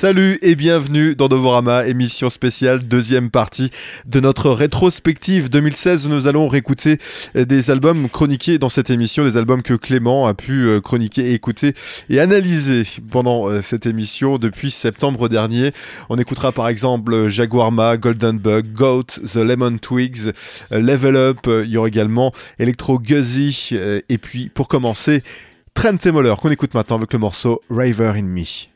Salut et bienvenue dans Novorama, émission spéciale, deuxième partie de notre rétrospective 2016. Nous allons réécouter des albums chroniqués dans cette émission, des albums que Clément a pu euh, chroniquer, écouter et analyser pendant euh, cette émission depuis septembre dernier. On écoutera par exemple Jaguarma, Golden Bug, Goat, The Lemon Twigs, euh, Level Up, il y aura également Electro Guzzy et puis pour commencer, Trent Moller qu'on écoute maintenant avec le morceau River in Me.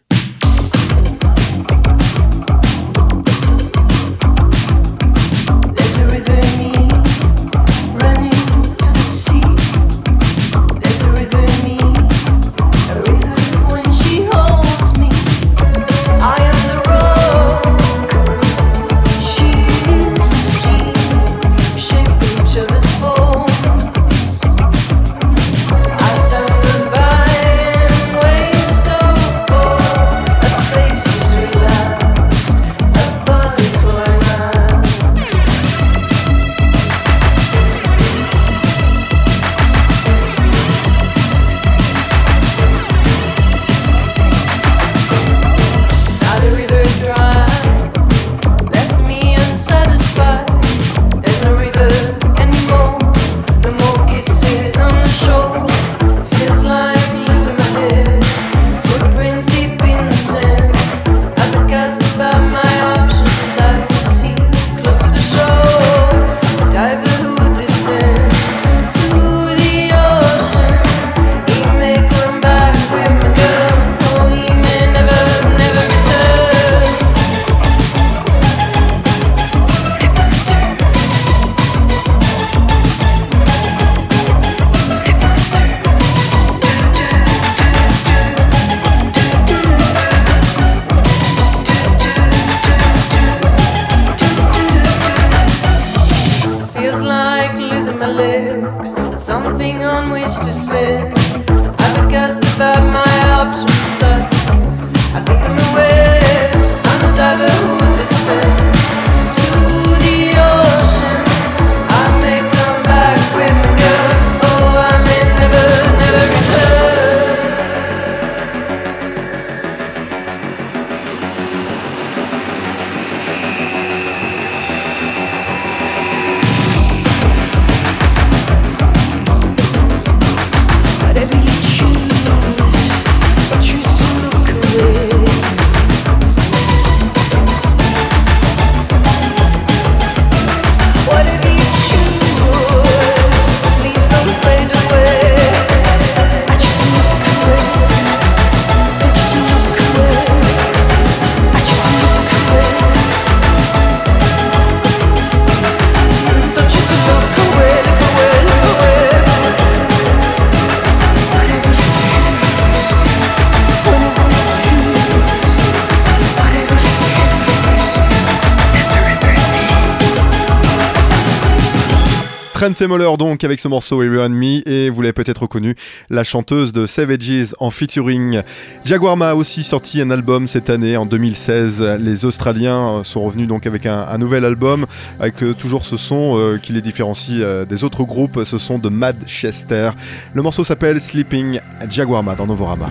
Trent Moller donc avec ce morceau Every Me et vous l'avez peut-être reconnu la chanteuse de Savages en featuring. Jaguarma a aussi sorti un album cette année en 2016. Les Australiens sont revenus donc avec un, nouvel album avec euh, toujours ce son euh, qui les différencie euh, des autres groupes, ce son de Madchester. Le morceau s'appelle Sleeping Jaguarma dans Novorama.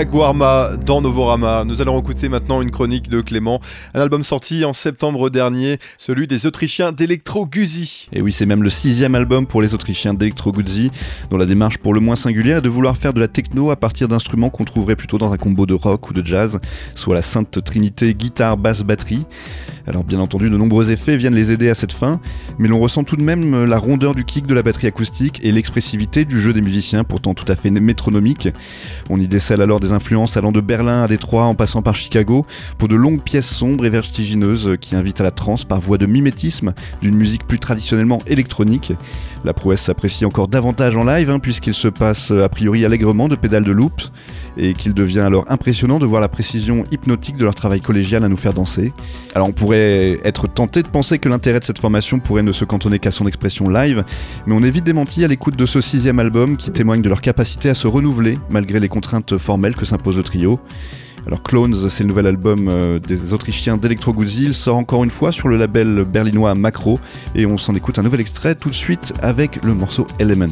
Jaguarma dans Novorama. Nous allons écouter maintenant une chronique de Clément, un album sorti en septembre dernier, celui des Autrichiens d'Electro Guzzi. Et oui, c'est même le sixième album pour les Autrichiens d'Electro Guzzi, dont la démarche pour le moins singulière est de vouloir faire de la techno à partir d'instruments qu'on trouverait plutôt dans un combo de rock ou de jazz, soit la sainte trinité guitare, basse, batterie. Alors bien entendu, de nombreux effets viennent les aider à cette fin, mais l'on ressent tout de même la rondeur du kick de la batterie acoustique et l'expressivité du jeu des musiciens, pourtant tout à fait métronomique. On y décèle alors des influences allant de Berlin à Détroit en passant par Chicago, pour de longues pièces sombres et vertigineuses qui invitent à la transe par voie de mimétisme d'une musique plus traditionnellement électronique. La prouesse s'apprécie encore davantage en live, hein, puisqu'il se passe a priori allègrement de pédales de loops, et qu'il devient alors impressionnant de voir la précision hypnotique de leur travail collégial à nous faire danser. Alors on pourrait être tenté de penser que l'intérêt de cette formation pourrait ne se cantonner qu'à son expression live, mais on est vite démenti à l'écoute de ce sixième album qui témoigne de leur capacité à se renouveler malgré les contraintes formelles que s'impose le trio. Alors Clones, c'est le nouvel album euh, des Autrichiens d'Electro. Il sort encore une fois sur le label berlinois Macro et on s'en écoute un nouvel extrait tout de suite avec le morceau Element.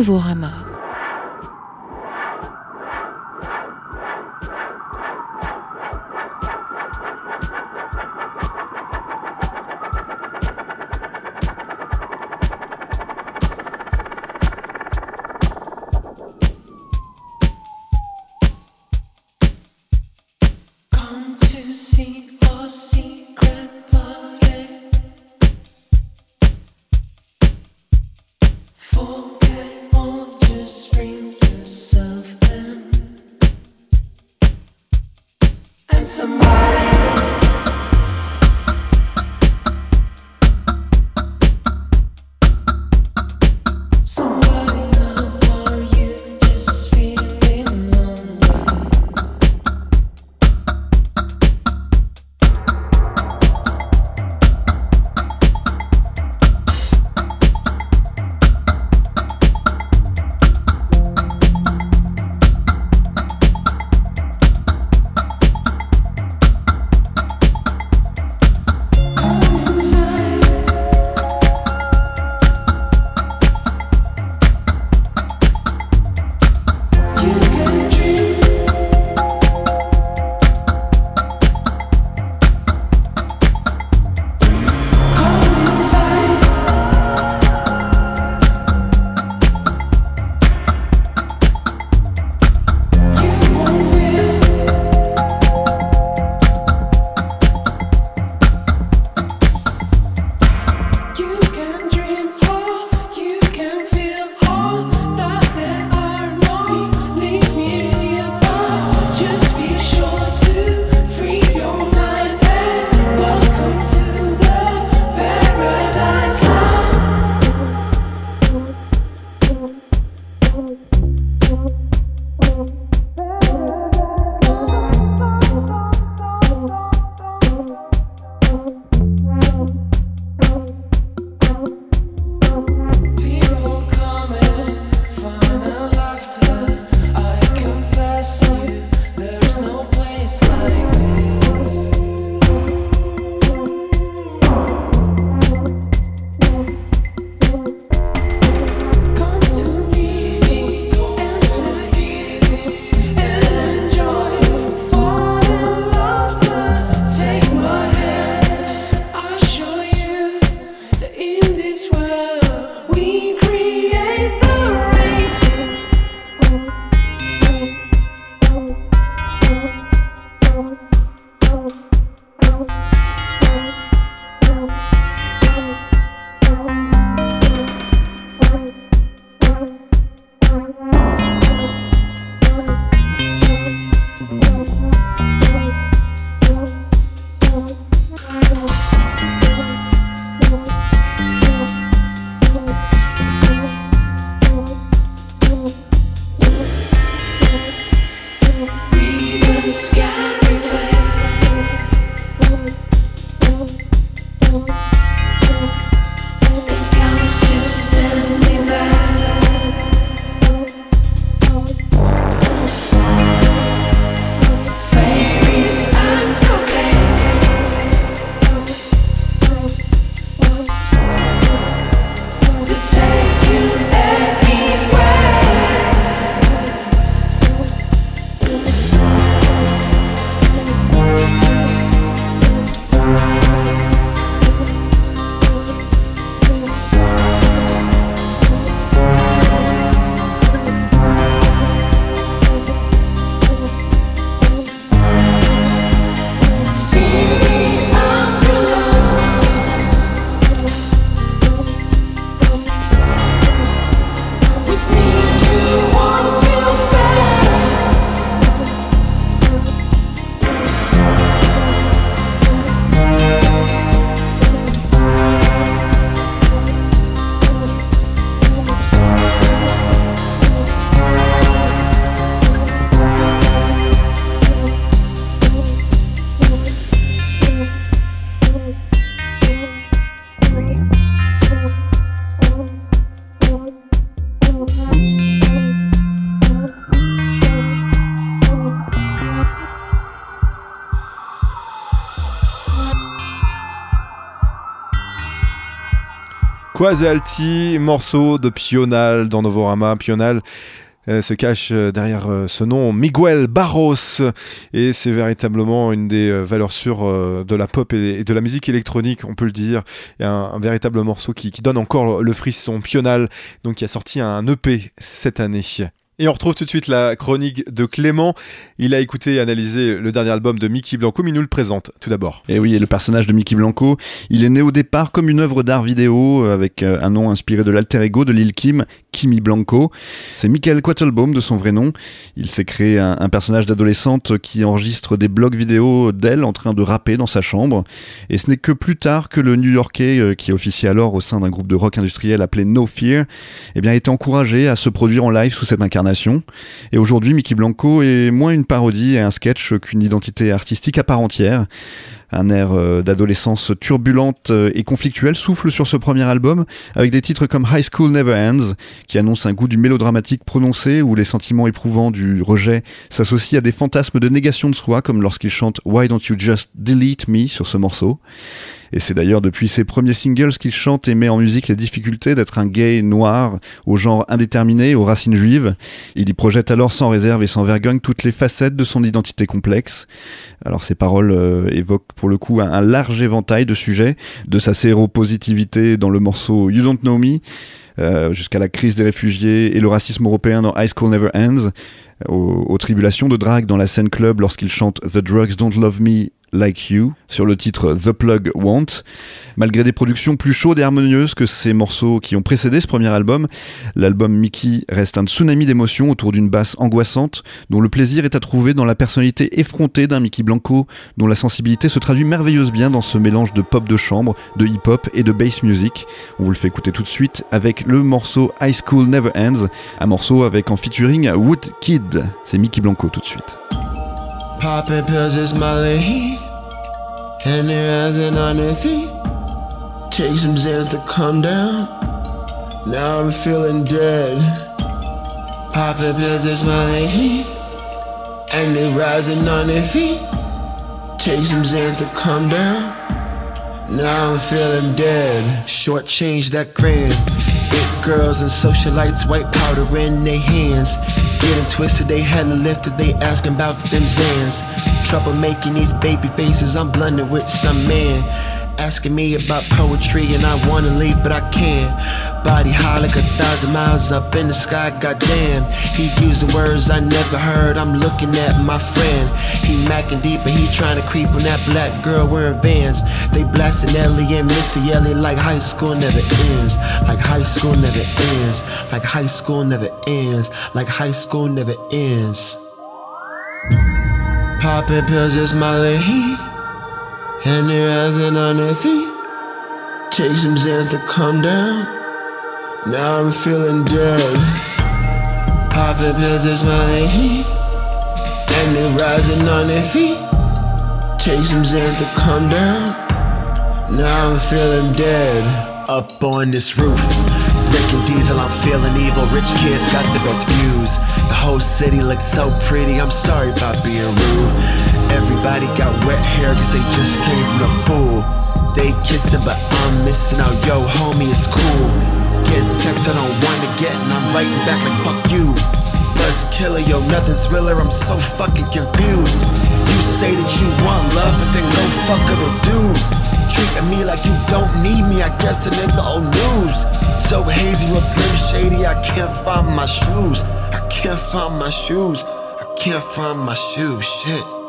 Novorama. Quasi Alti, morceau de Pional dans Novorama. Pional euh, se cache euh, derrière euh, ce nom Miguel Barros. Et c'est véritablement une des valeurs sûres de la pop et de la musique électronique on peut le dire. Et un, véritable morceau qui, qui, donne encore le frisson. Pional donc qui a sorti un EP cette année et on retrouve tout de suite la chronique de Clément. Il a écouté et analysé le dernier album de Mickey Blanco, mais il nous le présente tout d'abord. Et oui, le personnage de Mickey Blanco, il est né au départ comme une œuvre d'art vidéo avec euh, un nom inspiré de l'alter ego de Lil Kim, Kimi Blanco. C'est Michael Quattlebaum de son vrai nom. Il s'est créé un, personnage d'adolescente qui enregistre des blogs vidéo d'elle en train de rapper dans sa chambre. Et ce n'est que plus tard que le New-Yorkais, euh, qui officiait alors au sein d'un groupe de rock industriel appelé No Fear, eh bien, été encouragé à se produire en live sous cette incarnation et aujourd'hui, Mickey Blanco est moins une parodie et un sketch qu'une identité artistique à part entière. Un air euh, d'adolescence turbulente et conflictuelle souffle sur ce premier album, avec des titres comme High School Never Ends, qui annonce un goût du mélodramatique prononcé, où les sentiments éprouvants du rejet s'associent à des fantasmes de négation de soi, comme lorsqu'il chante Why Don't You Just Delete Me sur ce morceau. Et c'est d'ailleurs depuis ses premiers singles qu'il chante et met en musique les difficultés d'être un gay noir au genre indéterminé, aux racines juives. Il y projette alors sans réserve et sans vergogne toutes les facettes de son identité complexe. Alors ses paroles euh, évoquent pour le coup un, large éventail de sujets, de sa séropositivité dans le morceau You Don't Know Me, euh, jusqu'à la crise des réfugiés et le racisme européen dans High School Never Ends, aux, tribulations de drague dans la scène club lorsqu'il chante The Drugs Don't Love Me Like You sur le titre The Plug Want. Malgré des productions plus chaudes et harmonieuses que ces morceaux qui ont précédé ce premier album, l'album Mickey reste un tsunami d'émotions autour d'une basse angoissante dont le plaisir est à trouver dans la personnalité effrontée d'un Mickey Blanco dont la sensibilité se traduit merveilleuse bien dans ce mélange de pop de chambre, de hip-hop et de bass music. On vous le fait écouter tout de suite avec le morceau High School Never Ends, un morceau avec en featuring Wood Kid. C'est Mickey Blanco tout de suite. Popping pills is my heat. And their eyes and on their feet. Take some Zans to calm down. Now I'm feeling dead. Popping pills is my heat. And they're rising on their feet. Take some Zans to calm down. Now I'm feeling dead. Short change that grand. Girls and socialites, white powder in their hands. Getting twisted, they hadn't lifted, they asking about them Zans. Trouble making these baby faces, I'm blending with some man. Asking me about poetry and I wanna leave, but I can't. Body high like a thousand miles up in the sky, goddamn. He using words I never heard, I'm looking at my friend. He macking deep and he trying to creep on that black girl wearing vans. They blasting Ellie and Missy Ellie like high school never ends. Like high school never ends. Like high school never ends. Like high school never ends. Popping pills is my heat. And they're rising on their feet. Take some Zans to calm down. Now I'm feeling dead. Popping pills is my heat. And they're rising on their feet. Take some Zans to calm down. Now I'm feeling dead. Up on this roof. Drinking diesel, I'm feeling evil. Rich kids got the best views. The whole city looks so pretty. I'm sorry about being rude. Everybody got wet hair cause they just came from the pool. They kissing, but I'm missing out. Yo, homie, it's cool. Get text I don't wanna get, and I'm writing back like fuck you. Buzz killer, yo, nothing's realer. I'm so fucking confused. You say that you want love, but then no fuck other dudes. Treating me like you don't need me, I guess it is the old news. So hazy, real slim shady, I can't find my shoes. I can't find my shoes. I can't find my shoes. Shit.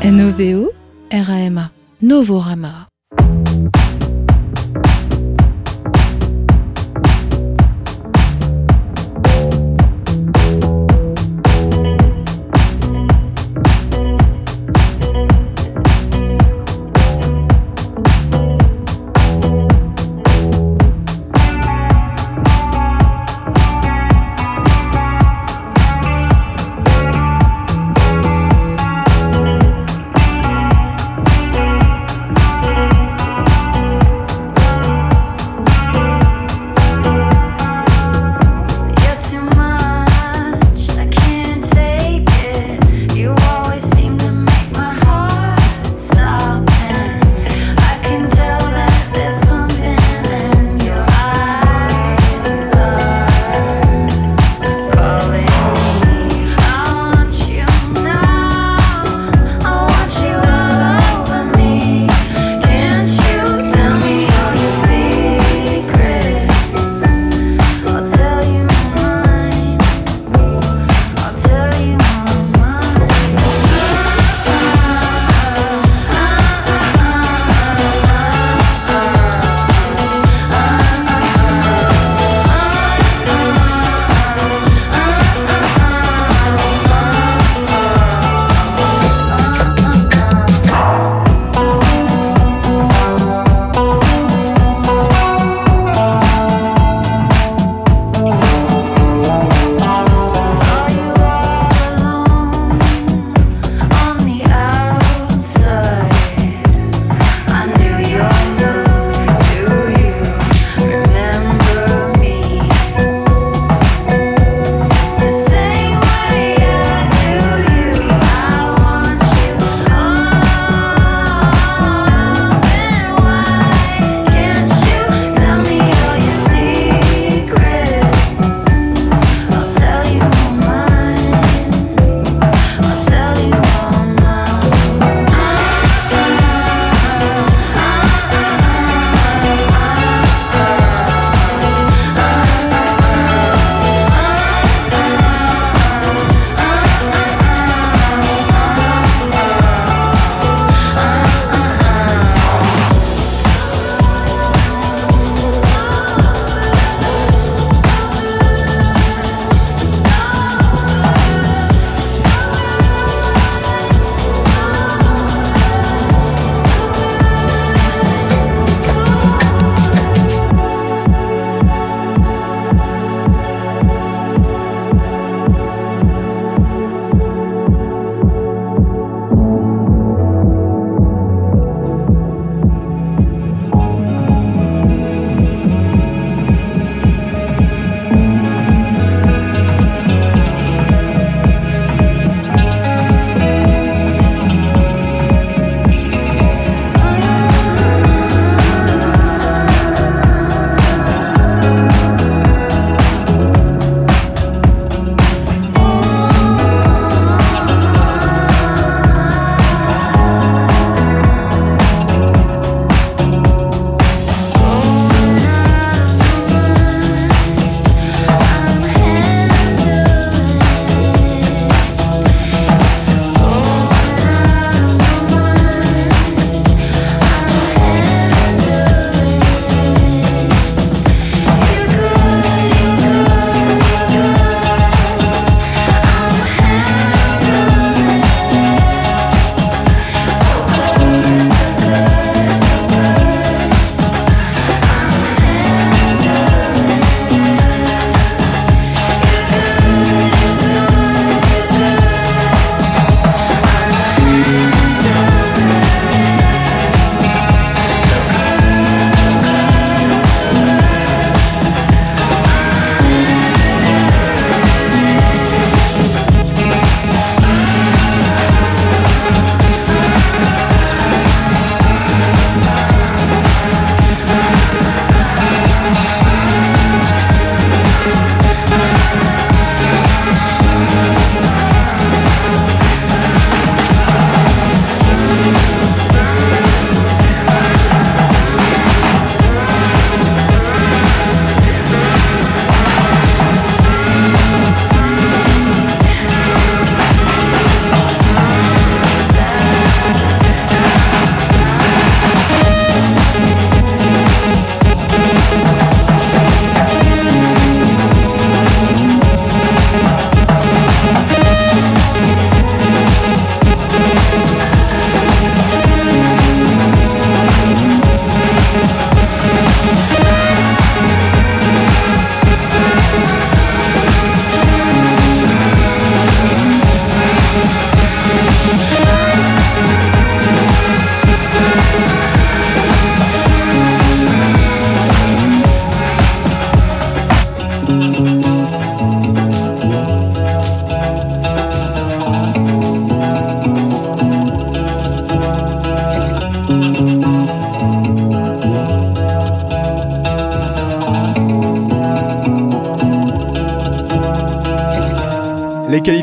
N-O-V-O R-A-M-A. Novorama.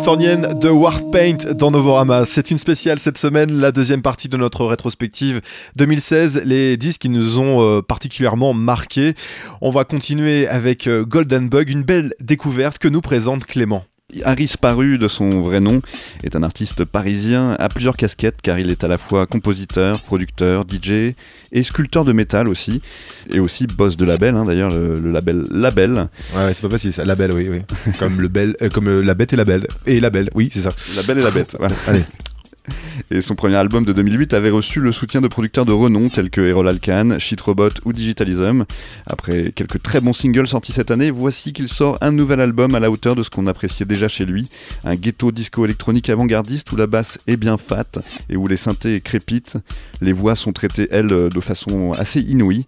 De Warpaint dans Novorama. C'est une spéciale cette semaine, la deuxième partie de notre rétrospective 2016, les disques qui nous ont euh, particulièrement marqués. On va continuer avec euh, Golden Bug, une belle découverte que nous présente Clément. Harris Paru, de son vrai nom, est un artiste parisien à plusieurs casquettes car il est à la fois compositeur, producteur, DJ et sculpteur de métal aussi, et aussi boss de label, hein, d'ailleurs le, label Label. Ouais, c'est pas facile ça, Label, oui, oui. comme le bel, euh, comme la bête et la belle. Et Label, oui, c'est ça. La belle et la bête, voilà. Allez. Et son premier album de 2008 avait reçu le soutien de producteurs de renom tels que Errol Alkan, Shit Robot ou Digitalism. Après quelques très bons singles sortis cette année, voici qu'il sort un nouvel album à la hauteur de ce qu'on appréciait déjà chez lui. Un ghetto disco électronique avant-gardiste où la basse est bien fat et où les synthés crépitent. Les voix sont traitées, elles, de façon assez inouïe.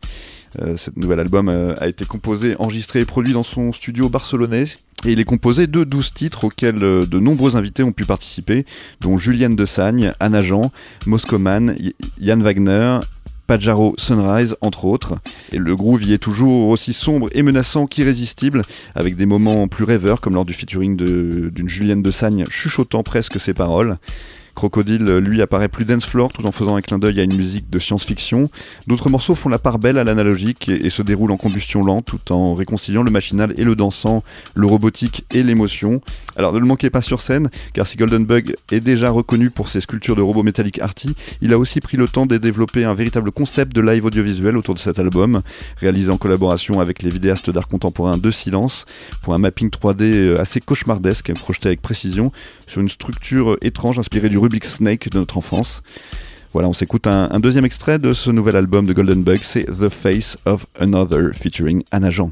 Euh, ce nouvel album euh, a été composé, enregistré et produit dans son studio barcelonais. Et il est composé de 12 titres auxquels euh, de nombreux invités ont pu participer, dont Julienne de Sagne, Anna Jean, Moscoman, Yann Wagner, Pajaro Sunrise, entre autres. Et le groove y est toujours aussi sombre et menaçant qu'irrésistible, avec des moments plus rêveurs, comme lors du featuring d'une Julienne de Sagne chuchotant presque ses paroles. Crocodile, lui, apparaît plus dance floor tout en faisant un clin d'œil à une musique de science-fiction. D'autres morceaux font la part belle à l'analogique et, se déroulent en combustion lente tout en réconciliant le machinal et le dansant, le robotique et l'émotion. Alors ne le manquez pas sur scène, car si Golden Bug est déjà reconnu pour ses sculptures de robots métalliques arty, il a aussi pris le temps de développer un véritable concept de live audiovisuel autour de cet album, réalisé en collaboration avec les vidéastes d'art contemporain de Silence, pour un mapping 3D euh, assez cauchemardesque, projeté avec précision sur une structure étrange inspirée du Snake de notre enfance. Voilà, on s'écoute un, un, deuxième extrait de ce nouvel album de Golden Bug, c'est The Face of Another featuring Anna Jean.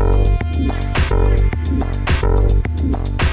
Thank you.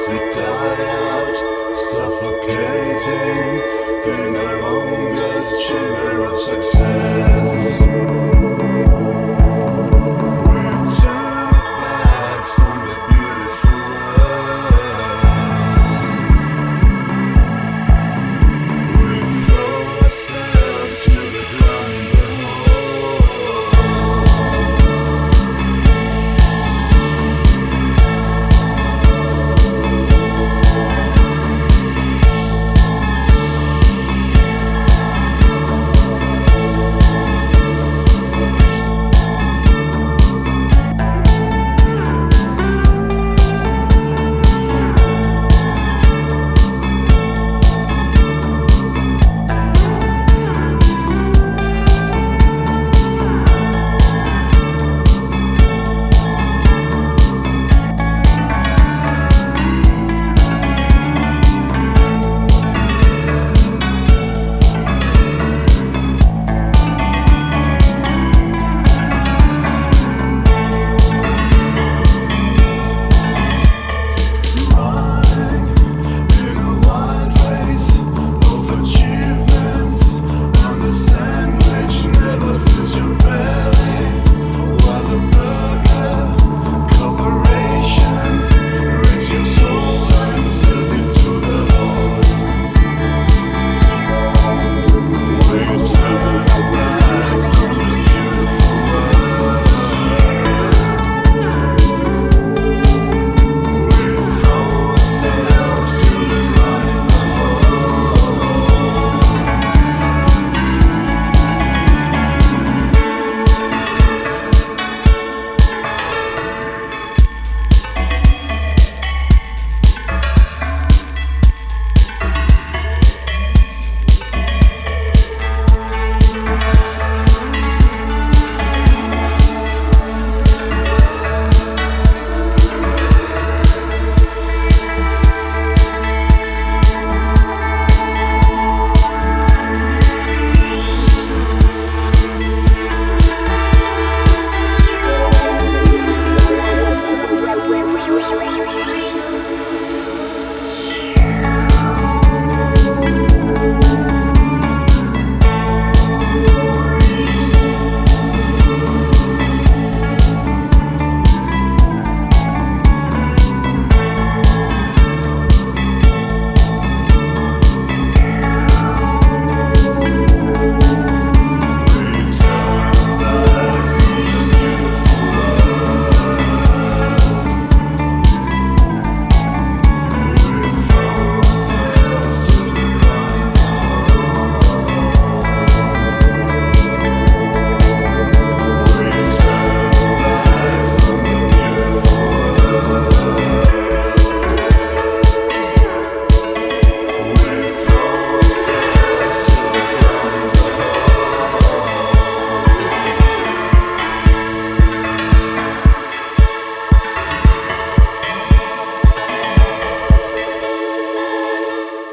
As we die out, suffocating in our own longest chamber of success.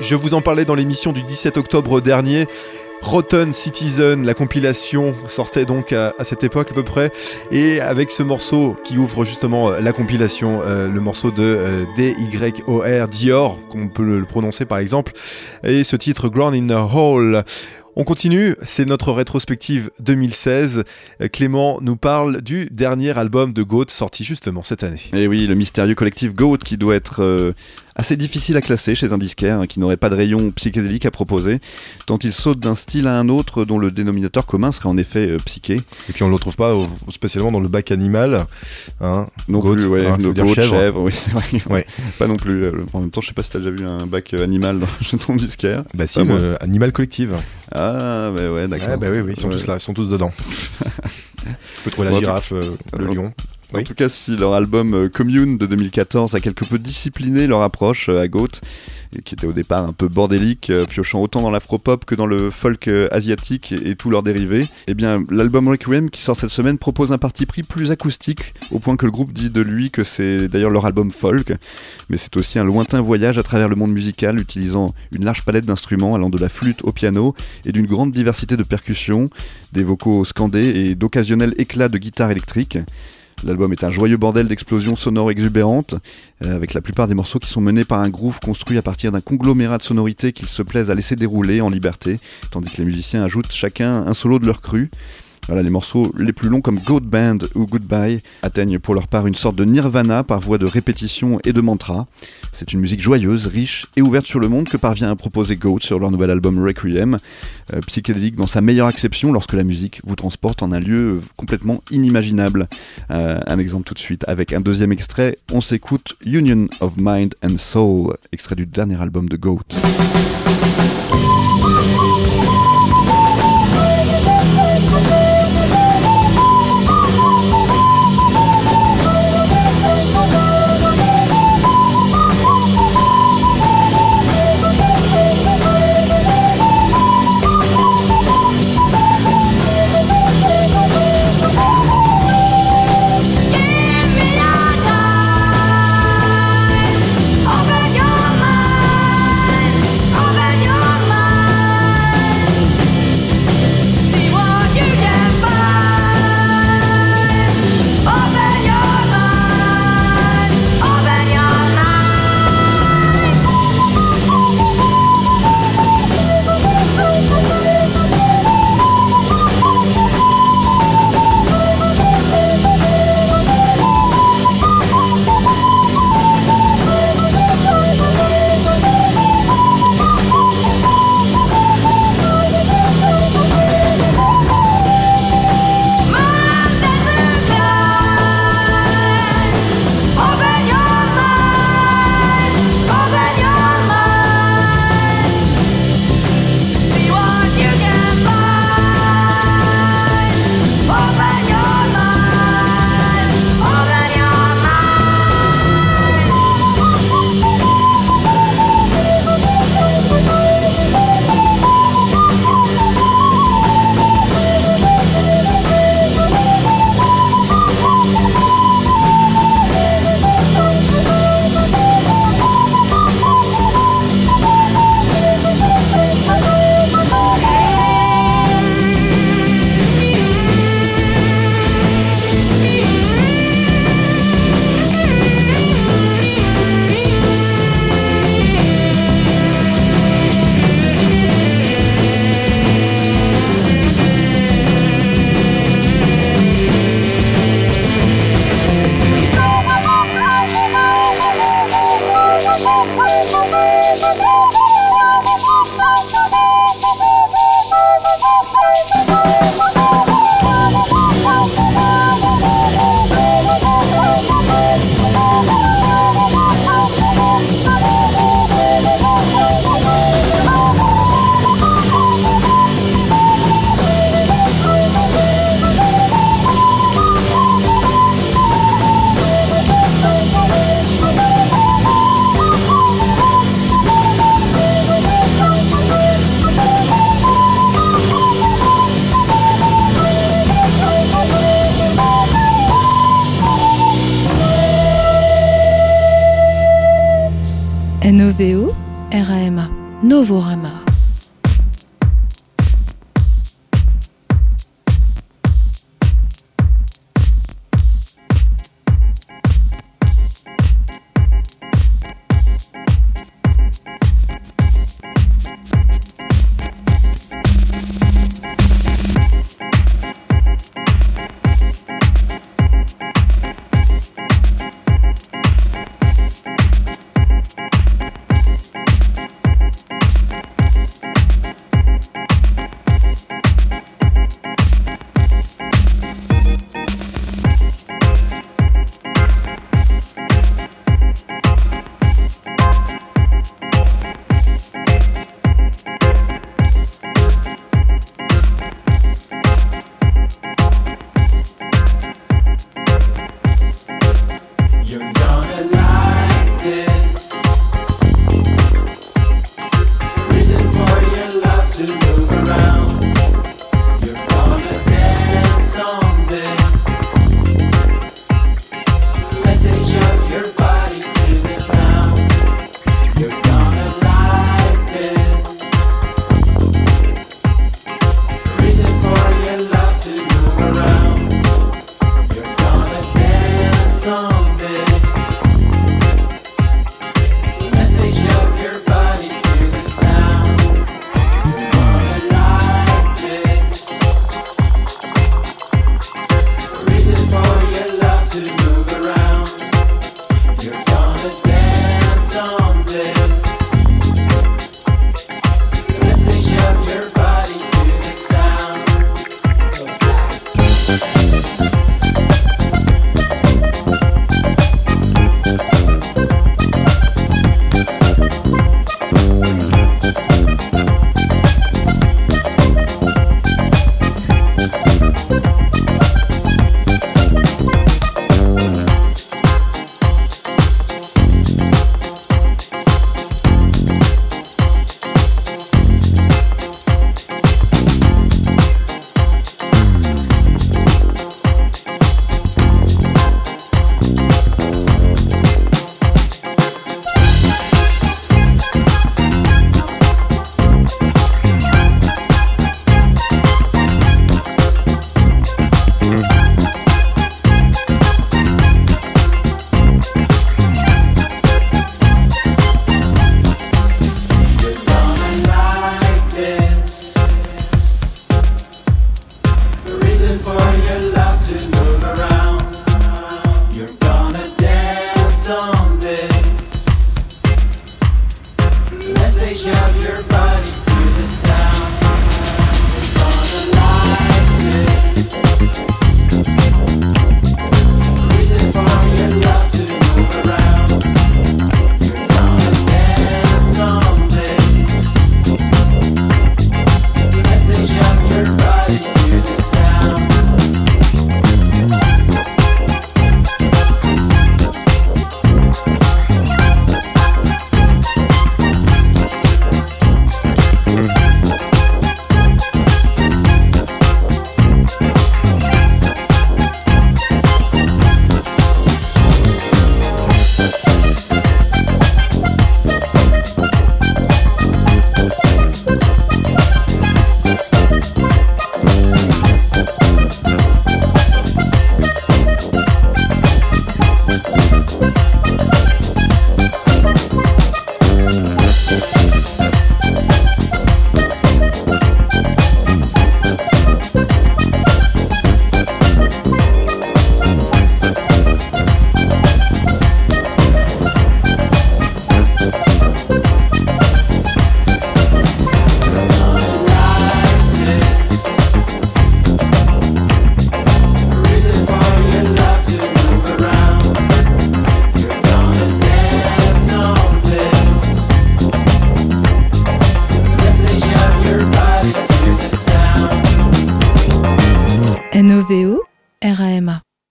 Je vous en parlais dans l'émission du 17 octobre dernier. Rotten Citizen, la compilation sortait donc à, cette époque à peu près, et avec ce morceau qui ouvre justement euh, la compilation, euh, le morceau de euh, D-Y-O-R, Dior, qu'on peut le, le prononcer par exemple, et ce titre Ground in a Hole. On continue, c'est notre rétrospective 2016. Euh, Clément nous parle du dernier album de Goat sorti justement cette année. Et oui, le mystérieux collectif Goat qui doit être euh, assez difficile à classer chez un disquaire hein, qui n'aurait pas de rayon psychédélique à proposer, tant il saute d'un style à un autre dont le dénominateur commun serait en effet euh, psyché. Et puis on le retrouve pas au- spécialement dans le bac animal. Hein. Non Goat, plus, ouais, hein, no- goat, chèvre. chèvre, oui, c'est vrai. Ouais. Pas non plus. euh, En même temps, je sais pas si t'as déjà vu un bac animal dans, chez ton disquaire. Bah si, moi. Animal Collective. Ah, bah ouais, d'accord. Ouais, bah oui, oui, ils sont tous là, ils sont tous dedans. tu peux trouver la Bon, en tout- girafe, euh, le lion. En Oui. tout cas, si leur album euh, Commune de 2014 a quelque peu discipliné leur approche euh, à Goat, et qui était au départ un peu bordélique, euh, piochant autant dans l'afropop que dans le folk euh, asiatique et, tous leurs dérivés, eh bien l'album Requiem qui sort cette semaine propose un parti pris plus acoustique, au point que le groupe dit de lui que c'est d'ailleurs leur album folk, mais c'est aussi un lointain voyage à travers le monde musical utilisant une large palette d'instruments allant de la flûte au piano et d'une grande diversité de percussions, des vocaux scandés et d'occasionnels éclats de guitare électrique. L'album est un joyeux bordel d'explosions sonores exubérantes, euh, avec la plupart des morceaux qui sont menés par un groove construit à partir d'un conglomérat de sonorités qu'ils se plaisent à laisser dérouler en liberté, tandis que les musiciens ajoutent chacun un solo de leur cru. Voilà, les morceaux les plus longs comme Goat Band ou Goodbye atteignent pour leur part une sorte de nirvana par voie de répétition et de mantra. C'est une musique joyeuse, riche et ouverte sur le monde que parvient à proposer Goat sur leur nouvel album Requiem, euh, psychédélique dans sa meilleure acception lorsque la musique vous transporte en un lieu complètement inimaginable. Euh, un exemple tout de suite avec un deuxième extrait, on s'écoute Union of Mind and Soul, extrait du dernier album de Goat.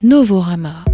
Novorama.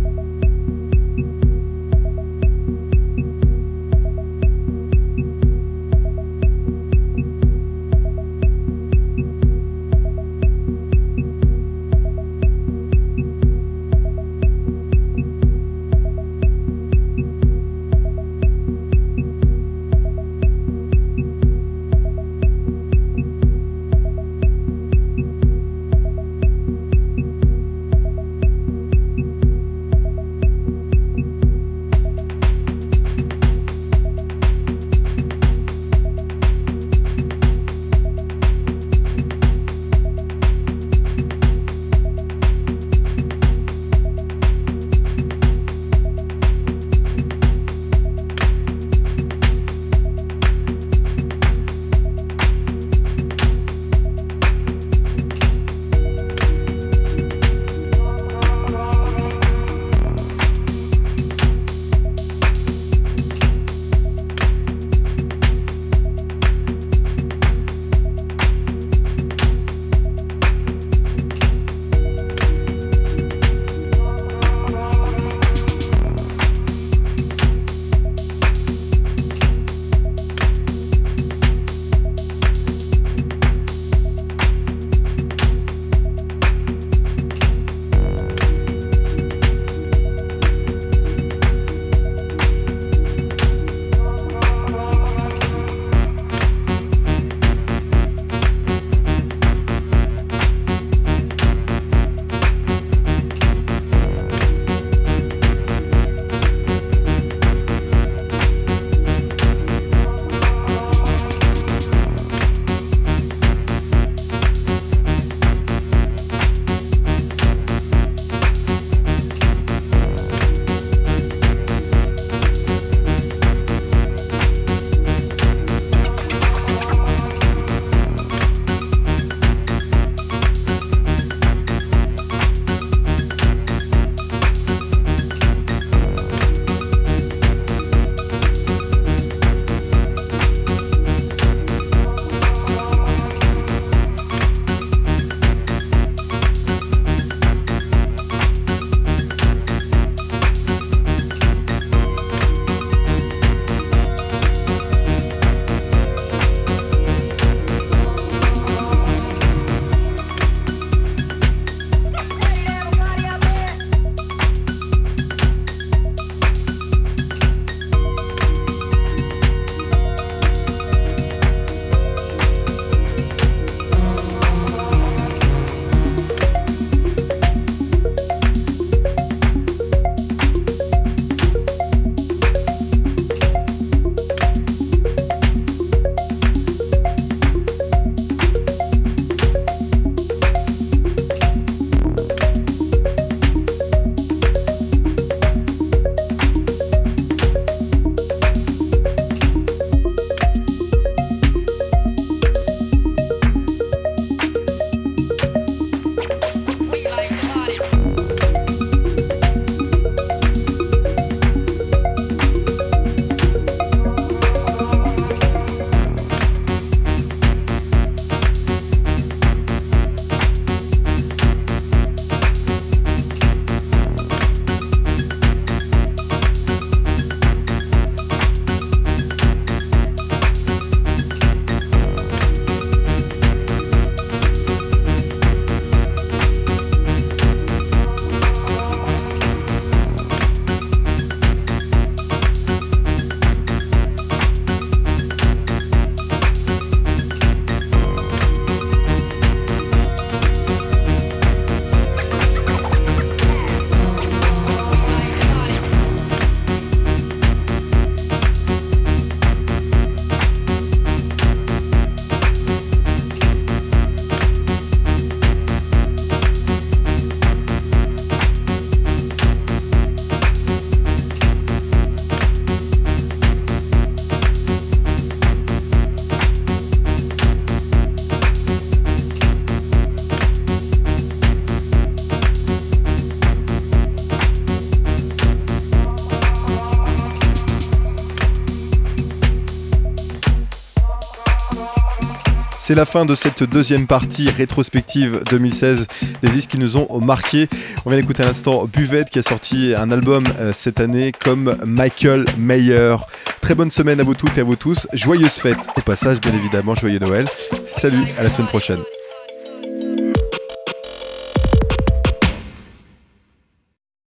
C'est la fin de cette deuxième partie rétrospective 2016 des disques qui nous ont marqués. On vient d'écouter à l'instant Buvette qui a sorti un album euh, cette année comme Michael Mayer. Très bonne semaine à vous toutes et à vous tous. Joyeuses fêtes. Au passage, bien évidemment, joyeux Noël. Salut, à la semaine prochaine.